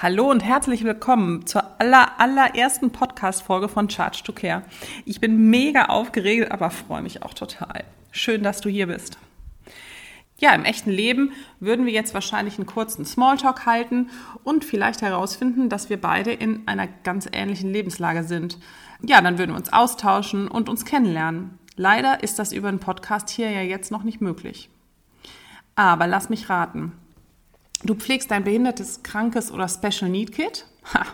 Hallo und herzlich willkommen zur aller, allerersten Podcast-Folge von Charge to Care. Ich bin mega aufgeregt, aber freue mich auch total. Schön, dass du hier bist. Ja, im echten Leben würden wir jetzt wahrscheinlich einen kurzen Smalltalk halten und vielleicht herausfinden, dass wir beide in einer ganz ähnlichen Lebenslage sind. Ja, dann würden wir uns austauschen und uns kennenlernen. Leider ist das über einen Podcast hier ja jetzt noch nicht möglich. Aber lass mich raten. Du pflegst dein behindertes, krankes oder Special Need Kit? Ha,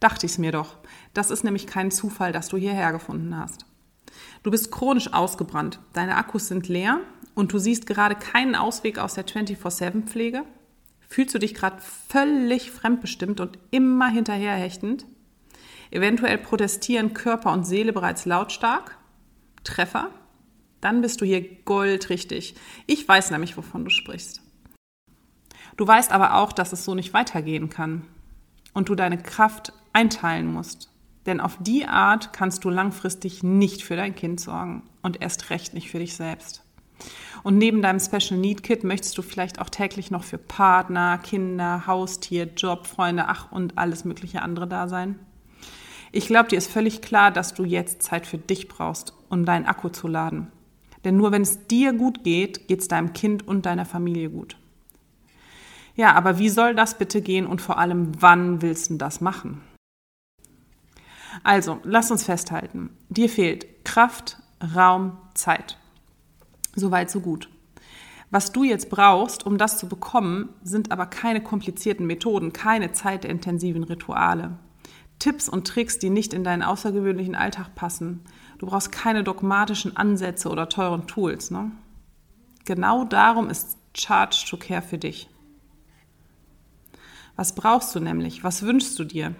dachte ich es mir doch. Das ist nämlich kein Zufall, dass du hierher gefunden hast. Du bist chronisch ausgebrannt, deine Akkus sind leer und du siehst gerade keinen Ausweg aus der 24-7-Pflege? Fühlst du dich gerade völlig fremdbestimmt und immer hinterherhechtend? Eventuell protestieren Körper und Seele bereits lautstark? Treffer? Dann bist du hier goldrichtig. Ich weiß nämlich, wovon du sprichst. Du weißt aber auch, dass es so nicht weitergehen kann und du deine Kraft einteilen musst. Denn auf die Art kannst du langfristig nicht für dein Kind sorgen und erst recht nicht für dich selbst. Und neben deinem Special Need Kit möchtest du vielleicht auch täglich noch für Partner, Kinder, Haustier, Job, Freunde, ach und alles mögliche andere da sein. Ich glaube, dir ist völlig klar, dass du jetzt Zeit für dich brauchst, um deinen Akku zu laden. Denn nur wenn es dir gut geht, geht es deinem Kind und deiner Familie gut. Ja, aber wie soll das bitte gehen und vor allem, wann willst du das machen? Also, lass uns festhalten. Dir fehlt Kraft, Raum, Zeit. Soweit, so gut. Was du jetzt brauchst, um das zu bekommen, sind aber keine komplizierten Methoden, keine zeitintensiven Rituale. Tipps und Tricks, die nicht in deinen außergewöhnlichen Alltag passen. Du brauchst keine dogmatischen Ansätze oder teuren Tools. Ne? Genau darum ist Charge to Care für dich. Was brauchst du nämlich? Was wünschst du dir?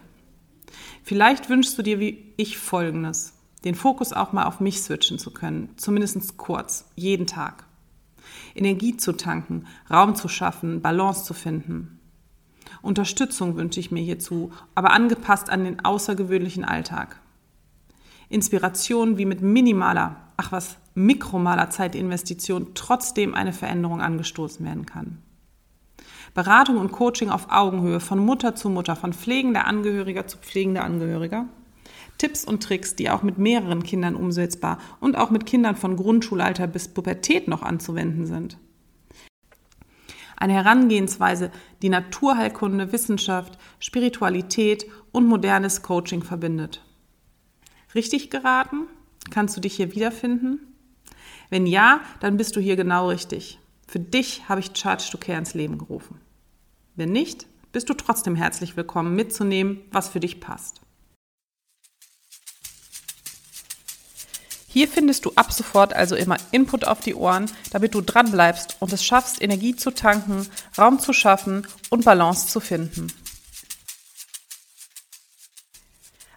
Vielleicht wünschst du dir wie ich Folgendes. Den Fokus auch mal auf mich switchen zu können, zumindest kurz, jeden Tag. Energie zu tanken, Raum zu schaffen, Balance zu finden. Unterstützung wünsche ich mir hierzu, aber angepasst an den außergewöhnlichen Alltag. Inspiration, wie mit minimaler, ach was, mikromaler Zeitinvestition trotzdem eine Veränderung angestoßen werden kann. Beratung und Coaching auf Augenhöhe von Mutter zu Mutter, von pflegender Angehöriger zu pflegender Angehöriger. Tipps und Tricks, die auch mit mehreren Kindern umsetzbar und auch mit Kindern von Grundschulalter bis Pubertät noch anzuwenden sind. Eine Herangehensweise, die Naturheilkunde, Wissenschaft, Spiritualität und modernes Coaching verbindet. Richtig geraten? Kannst du dich hier wiederfinden? Wenn ja, dann bist du hier genau richtig. Für dich habe ich Charge to Care ins Leben gerufen. Wenn nicht, bist du trotzdem herzlich willkommen mitzunehmen, was für dich passt. Hier findest du ab sofort also immer Input auf die Ohren, damit du dran bleibst und es schaffst, Energie zu tanken, Raum zu schaffen und Balance zu finden.